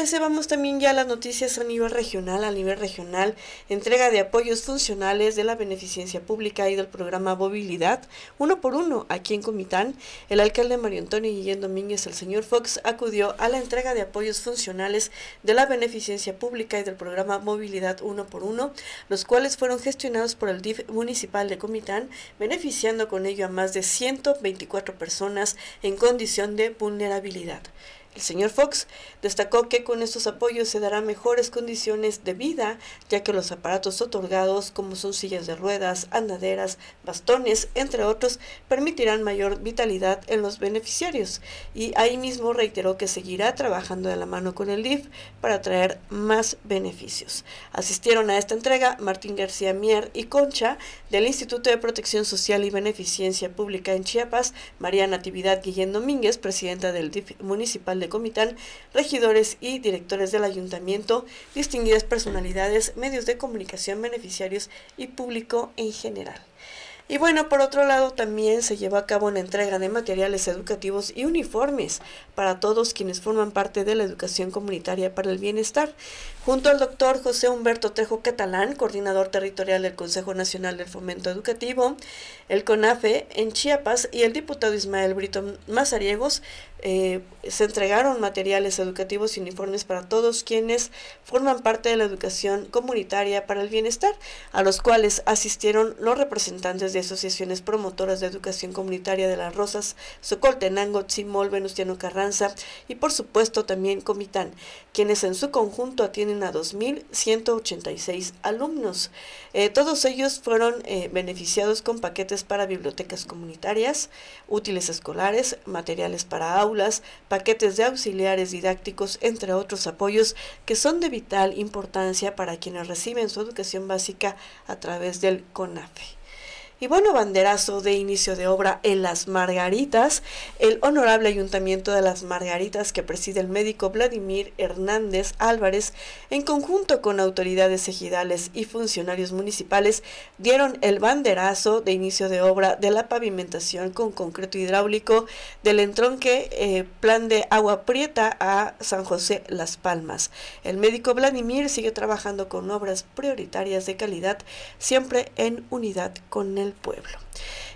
parece, vamos también ya a las noticias a nivel regional. A nivel regional, entrega de apoyos funcionales de la beneficencia pública y del programa Movilidad, uno por uno, aquí en Comitán. El alcalde Mario Antonio Guillén Domínguez, el señor Fox, acudió a la entrega de apoyos funcionales de la beneficencia pública y del programa Movilidad uno por uno, los cuales fueron gestionados por el DIF municipal de Comitán, beneficiando con ello a más de 124 personas en condición de vulnerabilidad. El señor Fox destacó que con estos apoyos se darán mejores condiciones de vida, ya que los aparatos otorgados, como son sillas de ruedas, andaderas, bastones, entre otros, permitirán mayor vitalidad en los beneficiarios. Y ahí mismo reiteró que seguirá trabajando de la mano con el DIF para traer más beneficios. Asistieron a esta entrega Martín García Mier y Concha del Instituto de Protección Social y Beneficencia Pública en Chiapas, María Natividad Guillén Domínguez, presidenta del DIF municipal de Comitán, regidores y directores del ayuntamiento, distinguidas personalidades, medios de comunicación, beneficiarios y público en general. Y bueno, por otro lado, también se llevó a cabo una entrega de materiales educativos y uniformes para todos quienes forman parte de la educación comunitaria para el bienestar. Junto al doctor José Humberto Trejo Catalán, coordinador territorial del Consejo Nacional del Fomento Educativo, el CONAFE en Chiapas y el diputado Ismael Brito Mazariegos, eh, se entregaron materiales educativos y uniformes para todos quienes forman parte de la educación comunitaria para el bienestar, a los cuales asistieron los representantes de asociaciones promotoras de educación comunitaria de las Rosas, Socoltenango, Tzimol, Venustiano Carranza y por supuesto también Comitán, quienes en su conjunto atienden a 2.186 alumnos. Eh, todos ellos fueron eh, beneficiados con paquetes para bibliotecas comunitarias, útiles escolares, materiales para aulas, paquetes de auxiliares didácticos, entre otros apoyos que son de vital importancia para quienes reciben su educación básica a través del CONAFE. Y bueno, banderazo de inicio de obra en Las Margaritas, el honorable ayuntamiento de Las Margaritas que preside el médico Vladimir Hernández Álvarez, en conjunto con autoridades ejidales y funcionarios municipales, dieron el banderazo de inicio de obra de la pavimentación con concreto hidráulico del entronque eh, plan de agua prieta a San José Las Palmas. El médico Vladimir sigue trabajando con obras prioritarias de calidad, siempre en unidad con el pueblo.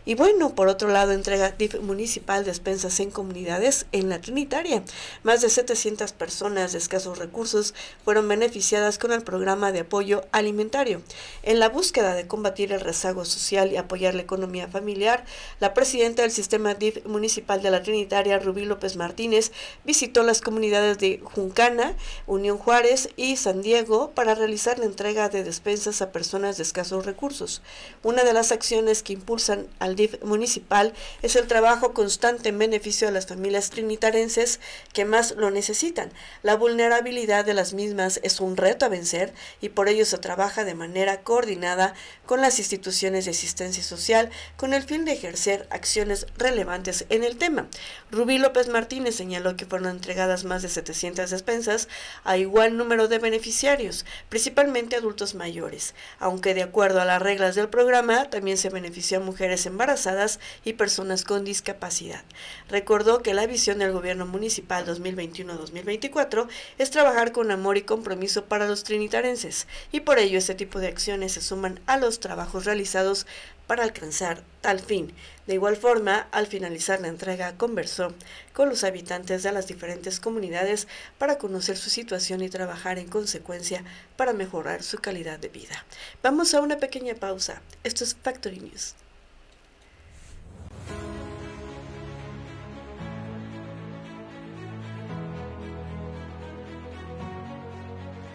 Y bueno, por otro lado, entrega DIF municipal despensas en comunidades en la Trinitaria. Más de 700 personas de escasos recursos fueron beneficiadas con el programa de apoyo alimentario. En la búsqueda de combatir el rezago social y apoyar la economía familiar, la presidenta del sistema DIF municipal de la Trinitaria, Rubí López Martínez, visitó las comunidades de Juncana, Unión Juárez y San Diego para realizar la entrega de despensas a personas de escasos recursos. Una de las acciones que impulsan al DIF municipal es el trabajo constante en beneficio de las familias trinitarenses que más lo necesitan. La vulnerabilidad de las mismas es un reto a vencer y por ello se trabaja de manera coordinada con las instituciones de asistencia social con el fin de ejercer acciones relevantes en el tema. Rubí López Martínez señaló que fueron entregadas más de 700 despensas a igual número de beneficiarios, principalmente adultos mayores, aunque de acuerdo a las reglas del programa también se benefició a mujeres embarazadas y personas con discapacidad. Recordó que la visión del gobierno municipal 2021-2024 es trabajar con amor y compromiso para los trinitarenses y por ello este tipo de acciones se suman a los trabajos realizados para alcanzar tal fin. De igual forma, al finalizar la entrega, conversó con los habitantes de las diferentes comunidades para conocer su situación y trabajar en consecuencia para mejorar su calidad de vida. Vamos a una pequeña pausa. Esto es Factory News.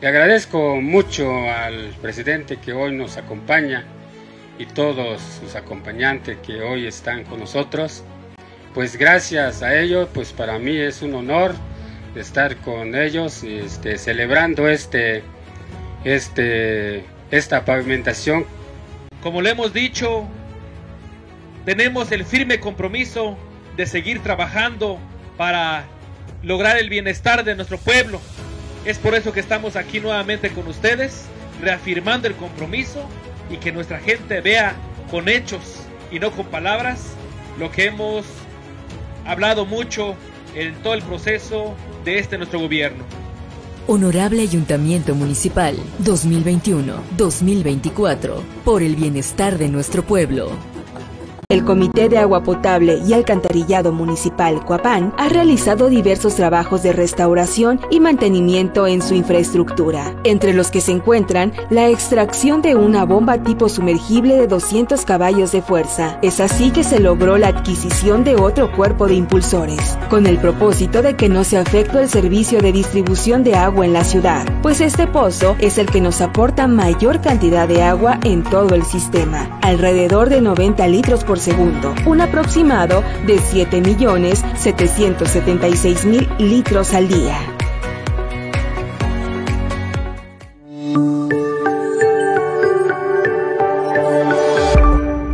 Le agradezco mucho al presidente que hoy nos acompaña y todos sus acompañantes que hoy están con nosotros. Pues gracias a ellos, pues para mí es un honor estar con ellos este, celebrando este, este, esta pavimentación. Como le hemos dicho, tenemos el firme compromiso de seguir trabajando para lograr el bienestar de nuestro pueblo. Es por eso que estamos aquí nuevamente con ustedes, reafirmando el compromiso y que nuestra gente vea con hechos y no con palabras lo que hemos hablado mucho en todo el proceso de este nuestro gobierno. Honorable Ayuntamiento Municipal 2021-2024, por el bienestar de nuestro pueblo. El Comité de Agua Potable y Alcantarillado Municipal Coapán ha realizado diversos trabajos de restauración y mantenimiento en su infraestructura, entre los que se encuentran la extracción de una bomba tipo sumergible de 200 caballos de fuerza. Es así que se logró la adquisición de otro cuerpo de impulsores, con el propósito de que no se afecte el servicio de distribución de agua en la ciudad, pues este pozo es el que nos aporta mayor cantidad de agua en todo el sistema, alrededor de 90 litros por segundo, un aproximado de 7.776.000 litros al día.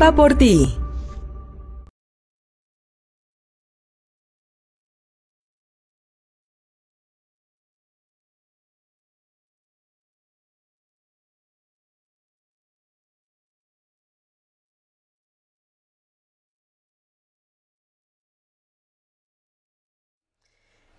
Va por ti.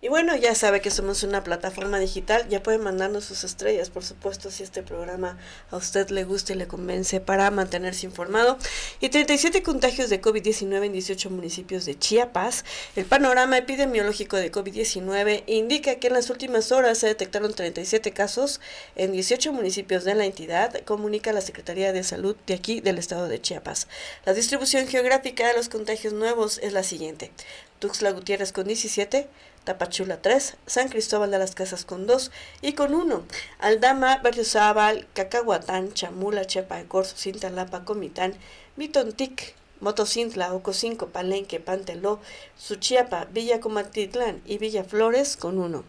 Y bueno, ya sabe que somos una plataforma digital, ya pueden mandarnos sus estrellas, por supuesto, si este programa a usted le gusta y le convence para mantenerse informado. Y 37 contagios de COVID-19 en 18 municipios de Chiapas. El panorama epidemiológico de COVID-19 indica que en las últimas horas se detectaron 37 casos en 18 municipios de la entidad, comunica la Secretaría de Salud de aquí del estado de Chiapas. La distribución geográfica de los contagios nuevos es la siguiente. Tuxtla Gutiérrez con 17, Tapachula 3, San Cristóbal de las Casas con 2 y con 1, Aldama, Berriozábal, Cacahuatán, Chamula, Chepa de Corzo, Cintalapa, Comitán, Mitontic, Motocintla, Ococinco, Palenque, Panteló, Suchiapa, Villa Comatitlán y Villa Flores con 1.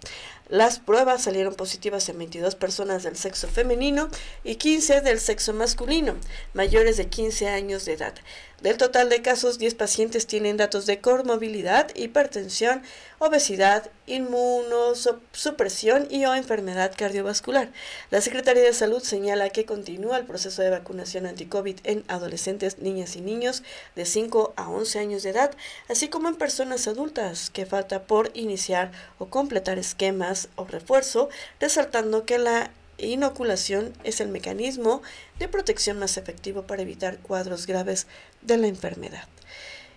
Las pruebas salieron positivas en 22 personas del sexo femenino y 15 del sexo masculino, mayores de 15 años de edad. Del total de casos, 10 pacientes tienen datos de comorbilidad, hipertensión, obesidad, inmunosupresión y o enfermedad cardiovascular. La Secretaría de Salud señala que continúa el proceso de vacunación anti-COVID en adolescentes, niñas y niños de 5 a 11 años de edad, así como en personas adultas, que falta por iniciar o completar esquemas o refuerzo, resaltando que la inoculación es el mecanismo de protección más efectivo para evitar cuadros graves de la enfermedad.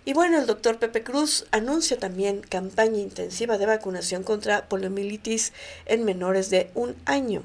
Y bueno, el doctor Pepe Cruz anuncia también campaña intensiva de vacunación contra poliomielitis en menores de un año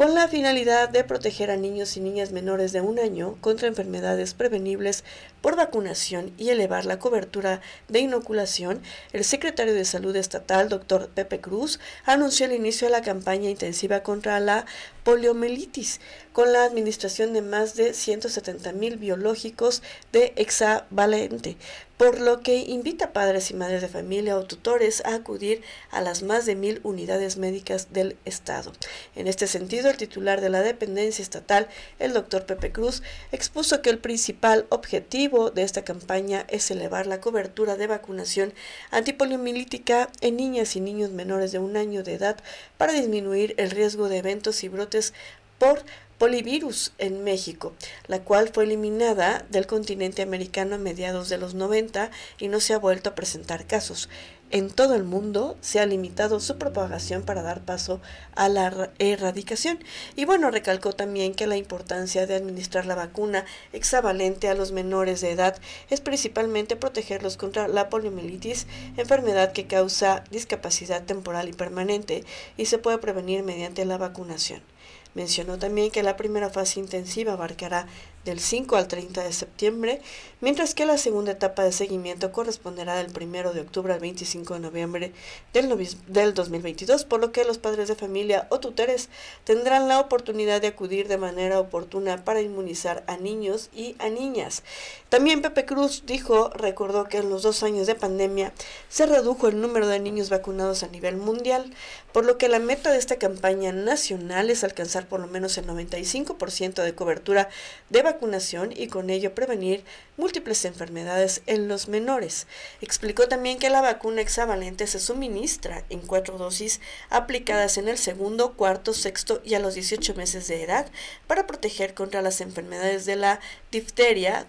con la finalidad de proteger a niños y niñas menores de un año contra enfermedades prevenibles por vacunación y elevar la cobertura de inoculación, el secretario de Salud Estatal, doctor Pepe Cruz, anunció el inicio de la campaña intensiva contra la poliomielitis, con la administración de más de 170 mil biológicos de hexavalente, por lo que invita a padres y madres de familia o tutores a acudir a las más de mil unidades médicas del Estado. En este sentido, el titular de la dependencia estatal, el doctor Pepe Cruz, expuso que el principal objetivo de esta campaña es elevar la cobertura de vacunación antipoliomilítica en niñas y niños menores de un año de edad para disminuir el riesgo de eventos y brotes por polivirus en México, la cual fue eliminada del continente americano a mediados de los 90 y no se ha vuelto a presentar casos. En todo el mundo se ha limitado su propagación para dar paso a la erradicación. Y bueno, recalcó también que la importancia de administrar la vacuna hexavalente a los menores de edad es principalmente protegerlos contra la poliomielitis, enfermedad que causa discapacidad temporal y permanente y se puede prevenir mediante la vacunación. Mencionó también que la primera fase intensiva abarcará del 5 al 30 de septiembre, mientras que la segunda etapa de seguimiento corresponderá del 1 de octubre al 25 de noviembre del, del 2022, por lo que los padres de familia o tutores tendrán la oportunidad de acudir de manera oportuna para inmunizar a niños y a niñas. También Pepe Cruz dijo, recordó que en los dos años de pandemia se redujo el número de niños vacunados a nivel mundial, por lo que la meta de esta campaña nacional es alcanzar por lo menos el 95% de cobertura de y con ello prevenir múltiples enfermedades en los menores. Explicó también que la vacuna hexavalente se suministra en cuatro dosis aplicadas en el segundo, cuarto, sexto y a los 18 meses de edad para proteger contra las enfermedades de la difteria,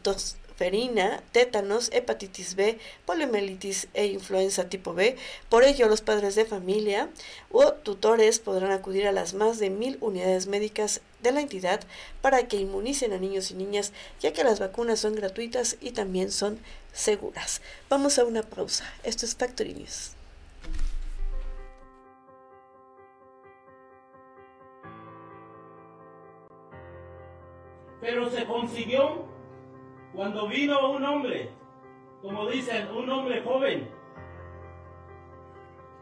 ferina, tétanos, hepatitis B, poliomielitis e influenza tipo B. Por ello, los padres de familia o tutores podrán acudir a las más de mil unidades médicas de la entidad para que inmunicen a niños y niñas, ya que las vacunas son gratuitas y también son seguras. Vamos a una pausa. Esto es Factory. Pero se consiguió cuando vino un hombre, como dicen, un hombre joven.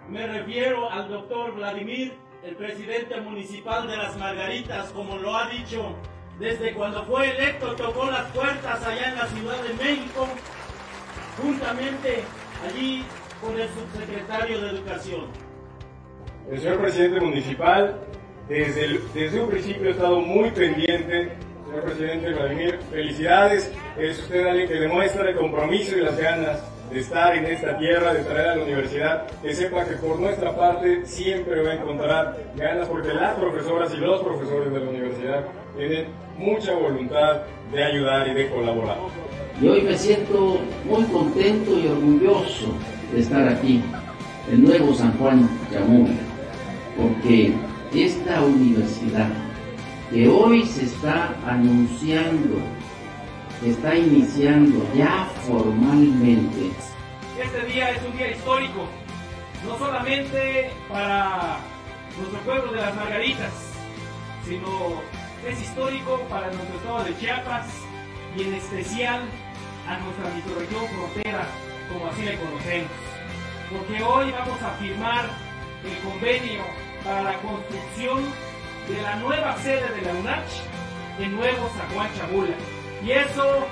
Me refiero al doctor Vladimir, el presidente municipal de las Margaritas, como lo ha dicho desde cuando fue electo, tocó las puertas allá en la Ciudad de México, juntamente allí con el subsecretario de Educación. El señor presidente municipal, desde, desde un principio ha estado muy pendiente Señor presidente Vladimir, felicidades. Es usted alguien que demuestra el compromiso y las ganas de estar en esta tierra, de traer a la universidad, que sepa que por nuestra parte siempre va a encontrar ganas, porque las profesoras y los profesores de la universidad tienen mucha voluntad de ayudar y de colaborar. Y hoy me siento muy contento y orgulloso de estar aquí, en Nuevo San Juan Chamón, porque esta universidad que hoy se está anunciando, está iniciando ya formalmente. Este día es un día histórico, no solamente para nuestro pueblo de las Margaritas, sino es histórico para nuestro estado de Chiapas y en especial a nuestra microrregión frontera, como así le conocemos. Porque hoy vamos a firmar el convenio para la construcción de la nueva sede de la UNACH en Nuevo San Juan Chabula. Y eso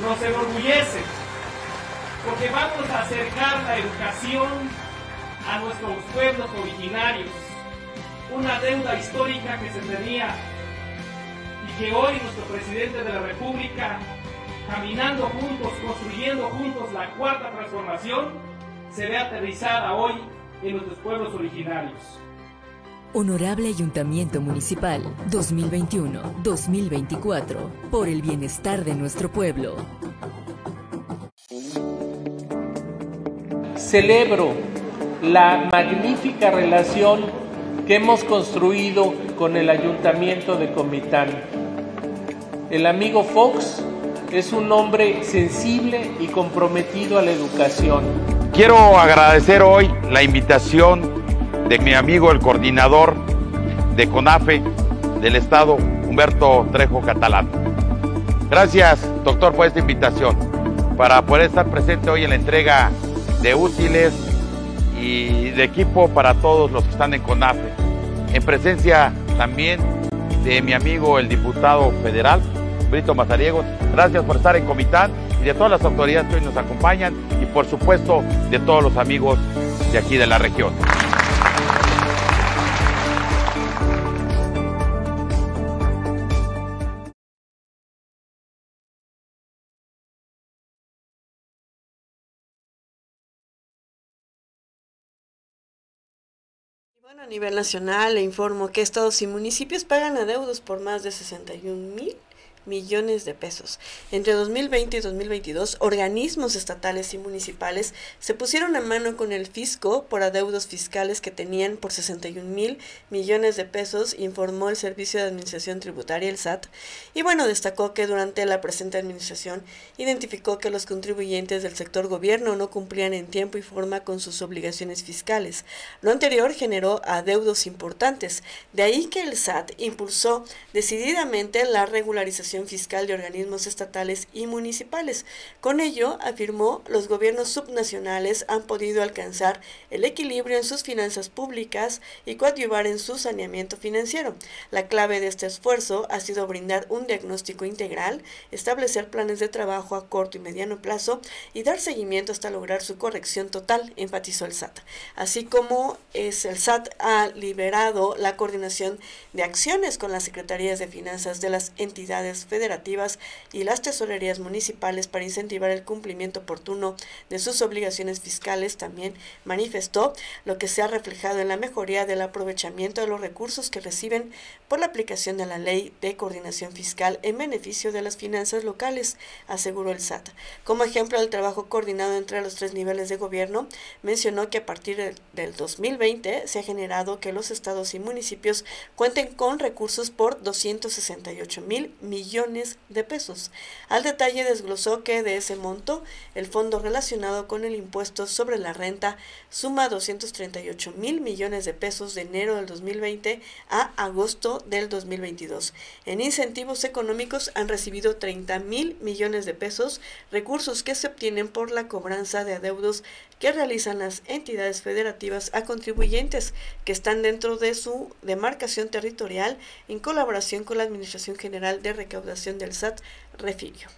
nos enorgullece, porque vamos a acercar la educación a nuestros pueblos originarios, una deuda histórica que se tenía y que hoy nuestro presidente de la República, caminando juntos, construyendo juntos la cuarta transformación, se ve aterrizada hoy en nuestros pueblos originarios. Honorable Ayuntamiento Municipal 2021-2024, por el bienestar de nuestro pueblo. Celebro la magnífica relación que hemos construido con el Ayuntamiento de Comitán. El amigo Fox es un hombre sensible y comprometido a la educación. Quiero agradecer hoy la invitación de mi amigo el coordinador de CONAFE del Estado, Humberto Trejo Catalán. Gracias, doctor, por esta invitación para poder estar presente hoy en la entrega de útiles y de equipo para todos los que están en CONAFE. En presencia también de mi amigo el diputado federal, Brito Mazariegos. Gracias por estar en Comitán y de todas las autoridades que hoy nos acompañan y por supuesto de todos los amigos de aquí de la región. Bueno, a nivel nacional le informo que estados y municipios pagan adeudos por más de 61 mil millones de pesos. Entre 2020 y 2022, organismos estatales y municipales se pusieron a mano con el fisco por adeudos fiscales que tenían por 61 mil millones de pesos, informó el Servicio de Administración Tributaria, el SAT. Y bueno, destacó que durante la presente administración identificó que los contribuyentes del sector gobierno no cumplían en tiempo y forma con sus obligaciones fiscales. Lo anterior generó adeudos importantes. De ahí que el SAT impulsó decididamente la regularización fiscal de organismos estatales y municipales. Con ello, afirmó, los gobiernos subnacionales han podido alcanzar el equilibrio en sus finanzas públicas y coadyuvar en su saneamiento financiero. La clave de este esfuerzo ha sido brindar un diagnóstico integral, establecer planes de trabajo a corto y mediano plazo y dar seguimiento hasta lograr su corrección total, enfatizó el SAT. Así como el SAT ha liberado la coordinación de acciones con las secretarías de finanzas de las entidades federativas y las tesorerías municipales para incentivar el cumplimiento oportuno de sus obligaciones fiscales, también manifestó lo que se ha reflejado en la mejoría del aprovechamiento de los recursos que reciben por la aplicación de la ley de coordinación fiscal en beneficio de las finanzas locales, aseguró el SAT. Como ejemplo del trabajo coordinado entre los tres niveles de gobierno, mencionó que a partir del 2020 se ha generado que los estados y municipios cuenten con recursos por 268 mil millones de pesos. Al detalle desglosó que de ese monto, el fondo relacionado con el impuesto sobre la renta suma 238 mil millones de pesos de enero del 2020 a agosto del 2022. En incentivos económicos han recibido 30 mil millones de pesos, recursos que se obtienen por la cobranza de adeudos que realizan las entidades federativas a contribuyentes que están dentro de su demarcación territorial en colaboración con la Administración General de Recaudación del SAT, refirió.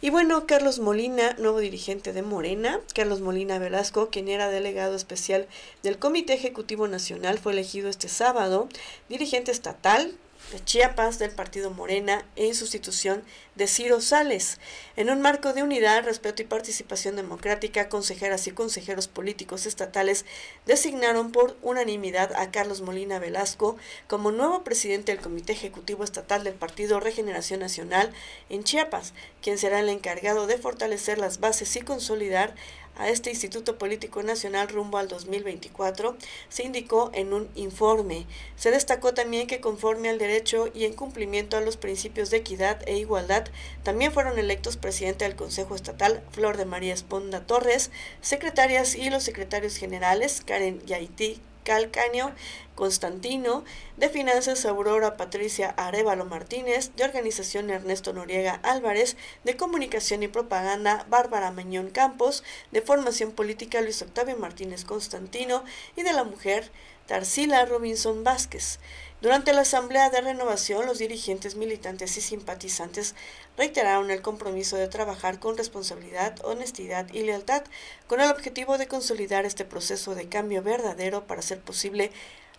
Y bueno, Carlos Molina, nuevo dirigente de Morena, Carlos Molina Velasco, quien era delegado especial del Comité Ejecutivo Nacional, fue elegido este sábado dirigente estatal de Chiapas del partido Morena en sustitución de Ciro Sales. En un marco de unidad, respeto y participación democrática, consejeras y consejeros políticos estatales designaron por unanimidad a Carlos Molina Velasco como nuevo presidente del Comité Ejecutivo Estatal del Partido Regeneración Nacional en Chiapas, quien será el encargado de fortalecer las bases y consolidar a este Instituto Político Nacional rumbo al 2024, se indicó en un informe. Se destacó también que conforme al derecho y en cumplimiento a los principios de equidad e igualdad, también fueron electos presidente del Consejo Estatal Flor de María Esponda Torres, secretarias y los secretarios generales Karen Yaití Calcaño, Constantino, de Finanzas Aurora Patricia Arevalo Martínez, de Organización Ernesto Noriega Álvarez, de Comunicación y Propaganda Bárbara Meñón Campos, de Formación Política Luis Octavio Martínez Constantino y de la Mujer Tarsila Robinson Vázquez. Durante la Asamblea de Renovación, los dirigentes, militantes y simpatizantes reiteraron el compromiso de trabajar con responsabilidad, honestidad y lealtad, con el objetivo de consolidar este proceso de cambio verdadero para hacer posible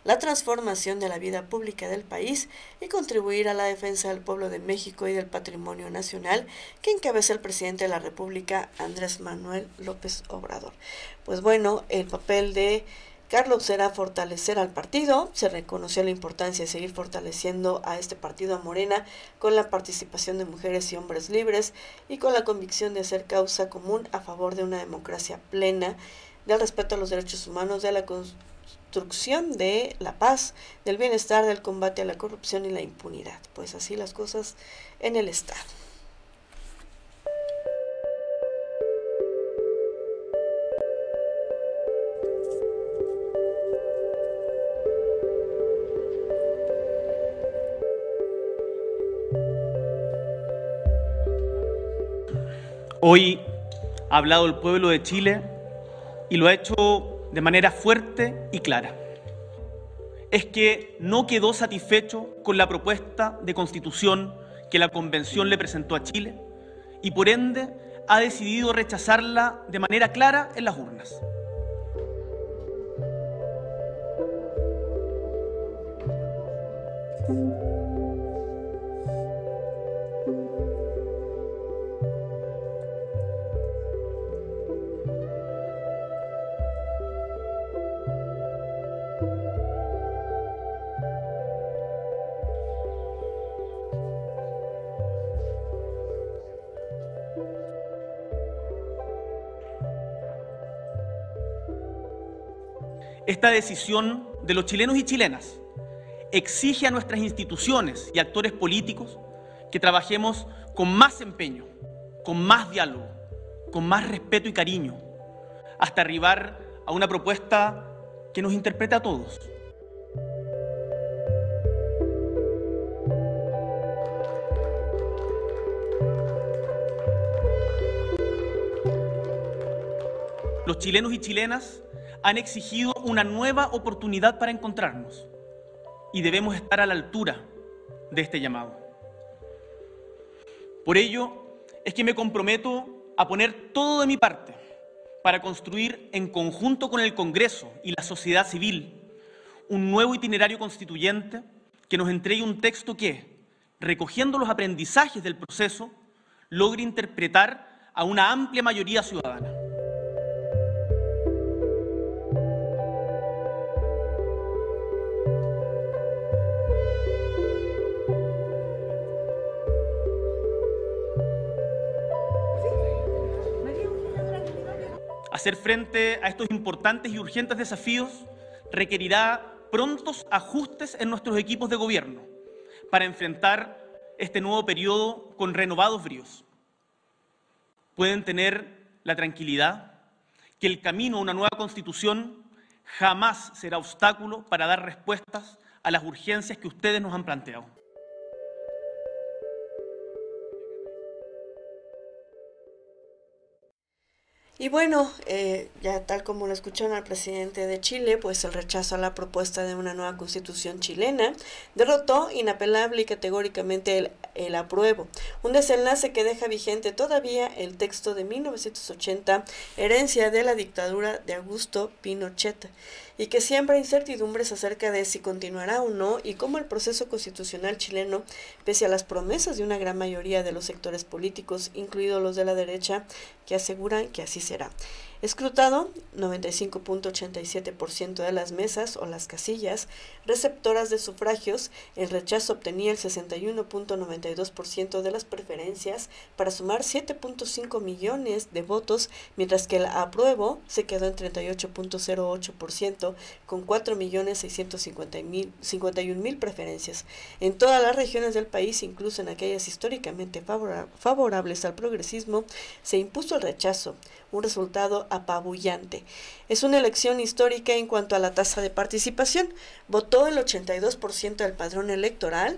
la transformación de la vida pública del país y contribuir a la defensa del pueblo de México y del patrimonio nacional que encabeza el presidente de la República, Andrés Manuel López Obrador. Pues bueno, el papel de Carlos será fortalecer al partido. Se reconoció la importancia de seguir fortaleciendo a este partido a Morena con la participación de mujeres y hombres libres y con la convicción de hacer causa común a favor de una democracia plena, del respeto a los derechos humanos, de la construcción de la paz, del bienestar, del combate a la corrupción y la impunidad. Pues así las cosas en el Estado. Hoy ha hablado el pueblo de Chile y lo ha hecho de manera fuerte y clara. Es que no quedó satisfecho con la propuesta de constitución que la Convención le presentó a Chile y por ende ha decidido rechazarla de manera clara en las urnas. Esta decisión de los chilenos y chilenas exige a nuestras instituciones y actores políticos que trabajemos con más empeño, con más diálogo, con más respeto y cariño, hasta arribar a una propuesta que nos interprete a todos. Los chilenos y chilenas han exigido una nueva oportunidad para encontrarnos y debemos estar a la altura de este llamado. Por ello es que me comprometo a poner todo de mi parte para construir en conjunto con el Congreso y la sociedad civil un nuevo itinerario constituyente que nos entregue un texto que, recogiendo los aprendizajes del proceso, logre interpretar a una amplia mayoría ciudadana. Hacer frente a estos importantes y urgentes desafíos requerirá prontos ajustes en nuestros equipos de gobierno para enfrentar este nuevo periodo con renovados bríos. Pueden tener la tranquilidad que el camino a una nueva constitución jamás será obstáculo para dar respuestas a las urgencias que ustedes nos han planteado. Y bueno, eh, ya tal como lo escucharon al presidente de Chile, pues el rechazo a la propuesta de una nueva constitución chilena derrotó inapelable y categóricamente el, el apruebo. Un desenlace que deja vigente todavía el texto de 1980, herencia de la dictadura de Augusto Pinochet y que siembra incertidumbres acerca de si continuará o no y cómo el proceso constitucional chileno, pese a las promesas de una gran mayoría de los sectores políticos, incluidos los de la derecha, que aseguran que así será. Escrutado, 95.87% de las mesas o las casillas receptoras de sufragios, el rechazo obtenía el 61.92% de las preferencias para sumar 7.5 millones de votos, mientras que el apruebo se quedó en 38.08% con 4.651.000 preferencias. En todas las regiones del país, incluso en aquellas históricamente favorables al progresismo, se impuso el rechazo, un resultado apabullante. Es una elección histórica en cuanto a la tasa de participación. Votó el 82% del padrón electoral,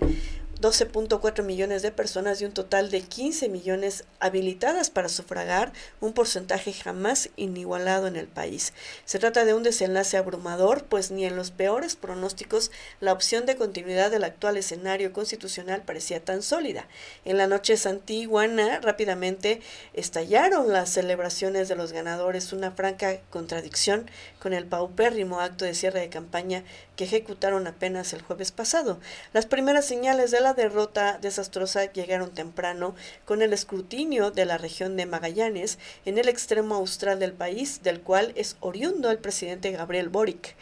12.4 millones de personas y un total de 15 millones habilitadas para sufragar, un porcentaje jamás inigualado en el país. Se trata de un desenlace abrumador, pues ni en los peores pronósticos la opción de continuidad del actual escenario constitucional parecía tan sólida. En la noche santiguana rápidamente estallaron las celebraciones de los ganadores, una franca contradicción con el paupérrimo acto de cierre de campaña que ejecutaron apenas el jueves pasado. Las primeras señales de la derrota desastrosa llegaron temprano con el escrutinio de la región de Magallanes en el extremo austral del país, del cual es oriundo el presidente Gabriel Boric.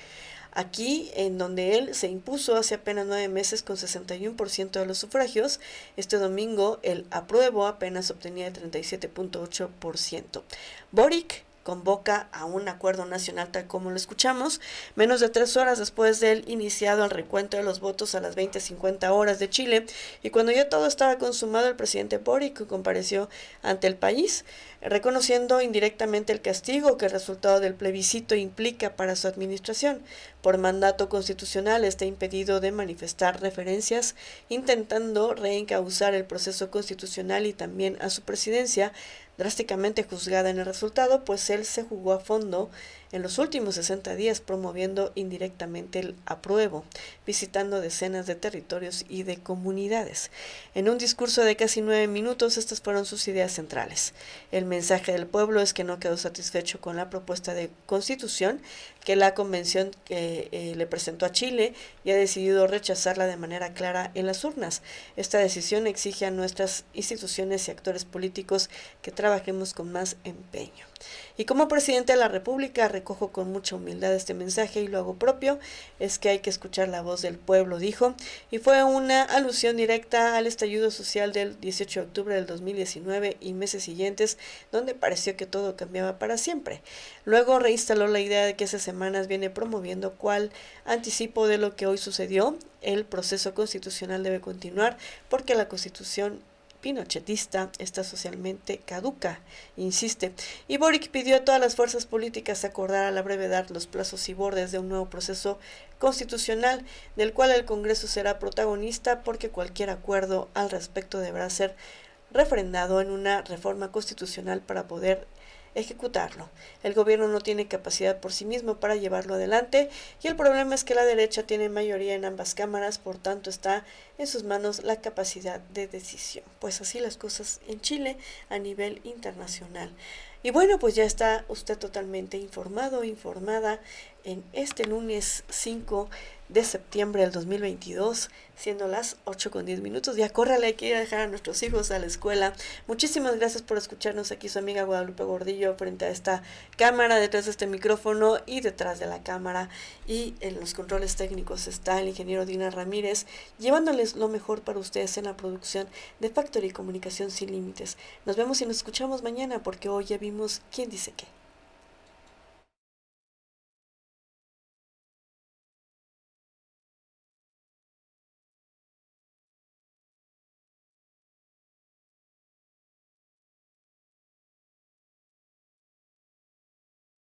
Aquí, en donde él se impuso hace apenas nueve meses con 61% de los sufragios, este domingo el apruebo apenas obtenía el 37.8%. Boric convoca a un acuerdo nacional tal como lo escuchamos, menos de tres horas después del iniciado el recuento de los votos a las 20.50 horas de Chile y cuando ya todo estaba consumado el presidente Boric compareció ante el país reconociendo indirectamente el castigo que el resultado del plebiscito implica para su administración. Por mandato constitucional está impedido de manifestar referencias, intentando reencauzar el proceso constitucional y también a su presidencia, drásticamente juzgada en el resultado, pues él se jugó a fondo en los últimos 60 días promoviendo indirectamente el apruebo, visitando decenas de territorios y de comunidades. En un discurso de casi nueve minutos, estas fueron sus ideas centrales. El mensaje del pueblo es que no quedó satisfecho con la propuesta de constitución que la convención que eh, le presentó a Chile y ha decidido rechazarla de manera clara en las urnas. Esta decisión exige a nuestras instituciones y actores políticos que trabajemos con más empeño. Y como presidente de la República recojo con mucha humildad este mensaje y lo hago propio, es que hay que escuchar la voz del pueblo, dijo, y fue una alusión directa al estallido social del 18 de octubre del 2019 y meses siguientes, donde pareció que todo cambiaba para siempre. Luego reinstaló la idea de que esas semanas viene promoviendo cual anticipo de lo que hoy sucedió, el proceso constitucional debe continuar porque la constitución pinochetista está socialmente caduca, insiste. Y Boric pidió a todas las fuerzas políticas acordar a la brevedad los plazos y bordes de un nuevo proceso constitucional, del cual el Congreso será protagonista porque cualquier acuerdo al respecto deberá ser refrendado en una reforma constitucional para poder ejecutarlo. El gobierno no tiene capacidad por sí mismo para llevarlo adelante y el problema es que la derecha tiene mayoría en ambas cámaras, por tanto está en sus manos la capacidad de decisión. Pues así las cosas en Chile a nivel internacional. Y bueno, pues ya está usted totalmente informado, informada en este lunes 5 de septiembre del 2022, siendo las 8 con 10 minutos. Ya córrale, hay que ir a dejar a nuestros hijos a la escuela. Muchísimas gracias por escucharnos aquí, su amiga Guadalupe Gordillo, frente a esta cámara, detrás de este micrófono y detrás de la cámara. Y en los controles técnicos está el ingeniero Dina Ramírez, llevándoles lo mejor para ustedes en la producción de Factory Comunicación Sin Límites. Nos vemos y nos escuchamos mañana, porque hoy ya vimos quién dice qué.